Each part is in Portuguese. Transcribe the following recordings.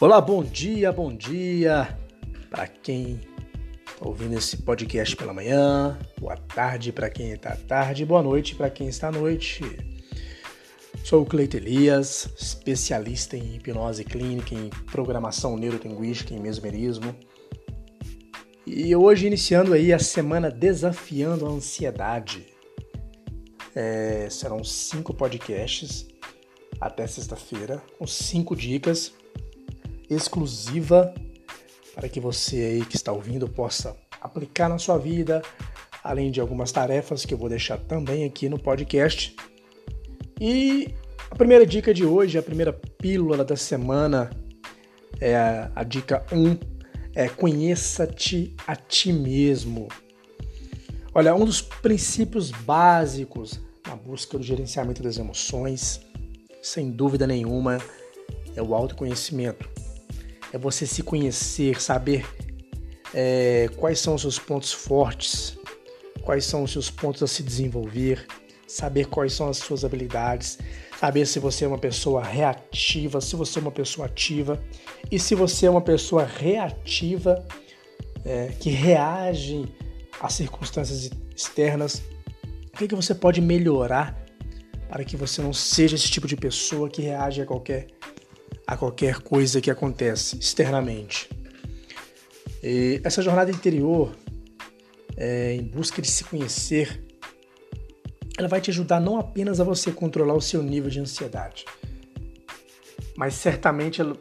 Olá, bom dia, bom dia para quem está ouvindo esse podcast pela manhã, boa tarde para quem está tarde, boa noite para quem está à noite. Sou o Cleito Elias, especialista em hipnose clínica, em programação neurolinguística, em mesmerismo. E hoje iniciando aí a semana desafiando a ansiedade. É, serão cinco podcasts até sexta-feira, com cinco dicas exclusiva para que você aí que está ouvindo possa aplicar na sua vida, além de algumas tarefas que eu vou deixar também aqui no podcast. E a primeira dica de hoje, a primeira pílula da semana é a, a dica 1, é conheça-te a ti mesmo. Olha, um dos princípios básicos na busca do gerenciamento das emoções, sem dúvida nenhuma, é o autoconhecimento é você se conhecer, saber é, quais são os seus pontos fortes, quais são os seus pontos a se desenvolver, saber quais são as suas habilidades, saber se você é uma pessoa reativa, se você é uma pessoa ativa e se você é uma pessoa reativa é, que reage às circunstâncias externas, o que, que você pode melhorar para que você não seja esse tipo de pessoa que reage a qualquer a qualquer coisa que acontece externamente. E essa jornada interior, é, em busca de se conhecer, ela vai te ajudar não apenas a você controlar o seu nível de ansiedade, mas certamente ela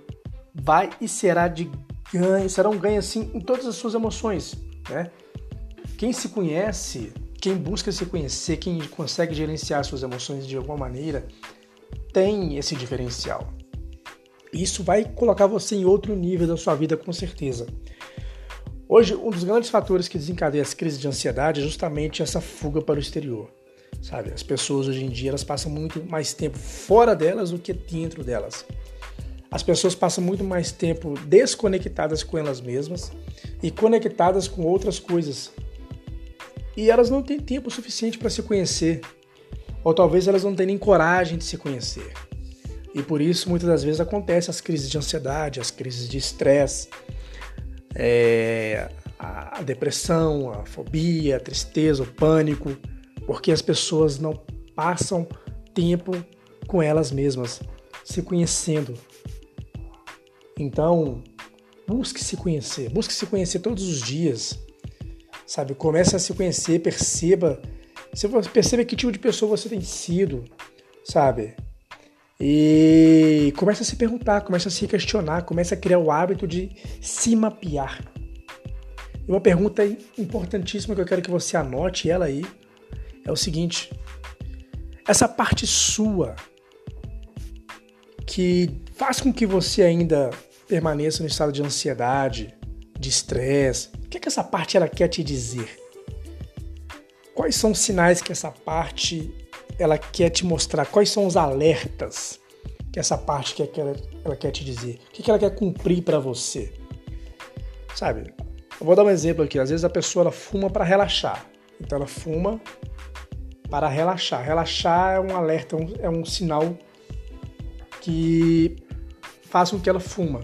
vai e será de ganho, será um ganho assim em todas as suas emoções, né? Quem se conhece, quem busca se conhecer, quem consegue gerenciar suas emoções de alguma maneira, tem esse diferencial. Isso vai colocar você em outro nível da sua vida, com certeza. Hoje, um dos grandes fatores que desencadeia as crises de ansiedade é justamente essa fuga para o exterior. Sabe, as pessoas hoje em dia elas passam muito mais tempo fora delas do que dentro delas. As pessoas passam muito mais tempo desconectadas com elas mesmas e conectadas com outras coisas. E elas não têm tempo suficiente para se conhecer, ou talvez elas não tenham nem coragem de se conhecer. E por isso, muitas das vezes, acontecem as crises de ansiedade, as crises de estresse, é, a depressão, a fobia, a tristeza, o pânico, porque as pessoas não passam tempo com elas mesmas, se conhecendo. Então, busque se conhecer, busque se conhecer todos os dias, sabe? Comece a se conhecer, perceba, perceba que tipo de pessoa você tem sido, sabe? E começa a se perguntar, começa a se questionar, começa a criar o hábito de se mapear. E uma pergunta importantíssima que eu quero que você anote ela aí é o seguinte: essa parte sua que faz com que você ainda permaneça no estado de ansiedade, de estresse, o que, é que essa parte ela quer te dizer? Quais são os sinais que essa parte ela quer te mostrar quais são os alertas que essa parte que ela, ela quer te dizer. O que, que ela quer cumprir para você. Sabe? Eu vou dar um exemplo aqui. Às vezes a pessoa ela fuma para relaxar. Então ela fuma para relaxar. Relaxar é um alerta, é um, é um sinal que faz com que ela fuma.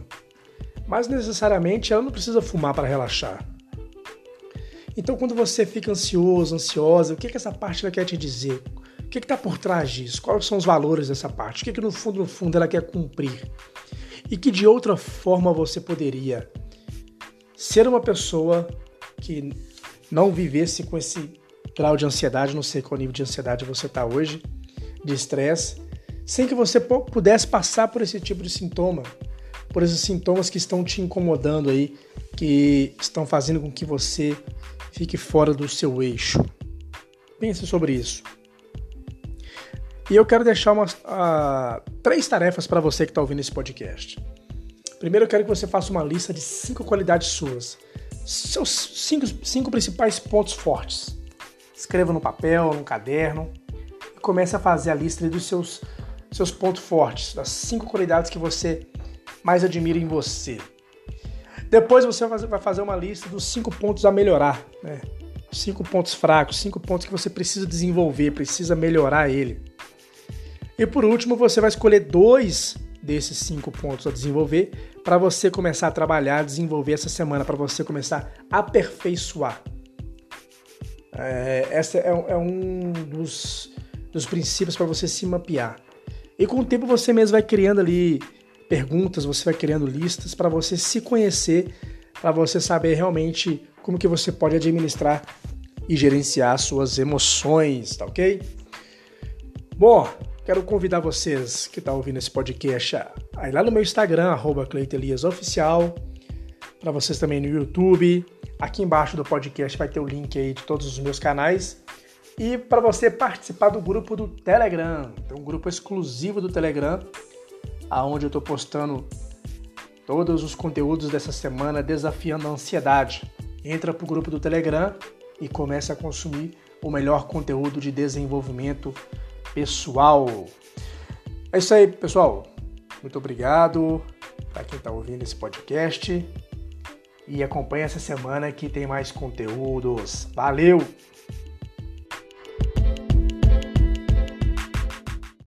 Mas necessariamente ela não precisa fumar para relaxar. Então, quando você fica ansioso, ansiosa, o que, que essa parte ela quer te dizer? O que está por trás disso? Quais são os valores dessa parte? O que, que no fundo, no fundo, ela quer cumprir? E que de outra forma você poderia ser uma pessoa que não vivesse com esse grau de ansiedade, não sei qual nível de ansiedade você está hoje, de estresse, sem que você pudesse passar por esse tipo de sintoma, por esses sintomas que estão te incomodando aí, que estão fazendo com que você fique fora do seu eixo. Pense sobre isso. E eu quero deixar umas, uh, três tarefas para você que está ouvindo esse podcast. Primeiro, eu quero que você faça uma lista de cinco qualidades suas, seus cinco, cinco principais pontos fortes. Escreva no papel, no caderno e comece a fazer a lista dos seus, seus pontos fortes, das cinco qualidades que você mais admira em você. Depois você vai fazer uma lista dos cinco pontos a melhorar, né? Cinco pontos fracos, cinco pontos que você precisa desenvolver, precisa melhorar ele. E por último, você vai escolher dois desses cinco pontos a desenvolver para você começar a trabalhar, desenvolver essa semana, para você começar a aperfeiçoar. É, essa é, é um dos, dos princípios para você se mapear. E com o tempo você mesmo vai criando ali perguntas, você vai criando listas para você se conhecer, para você saber realmente como que você pode administrar e gerenciar suas emoções, tá ok? Bom, quero convidar vocês que estão tá ouvindo esse podcast a ir lá no meu Instagram, arroba Oficial, para vocês também no YouTube. Aqui embaixo do podcast vai ter o link aí de todos os meus canais. E para você participar do grupo do Telegram, um grupo exclusivo do Telegram, aonde eu estou postando todos os conteúdos dessa semana desafiando a ansiedade. Entra para o grupo do Telegram e comece a consumir o melhor conteúdo de desenvolvimento pessoal. É isso aí, pessoal. Muito obrigado para quem está ouvindo esse podcast e acompanhe essa semana que tem mais conteúdos. Valeu!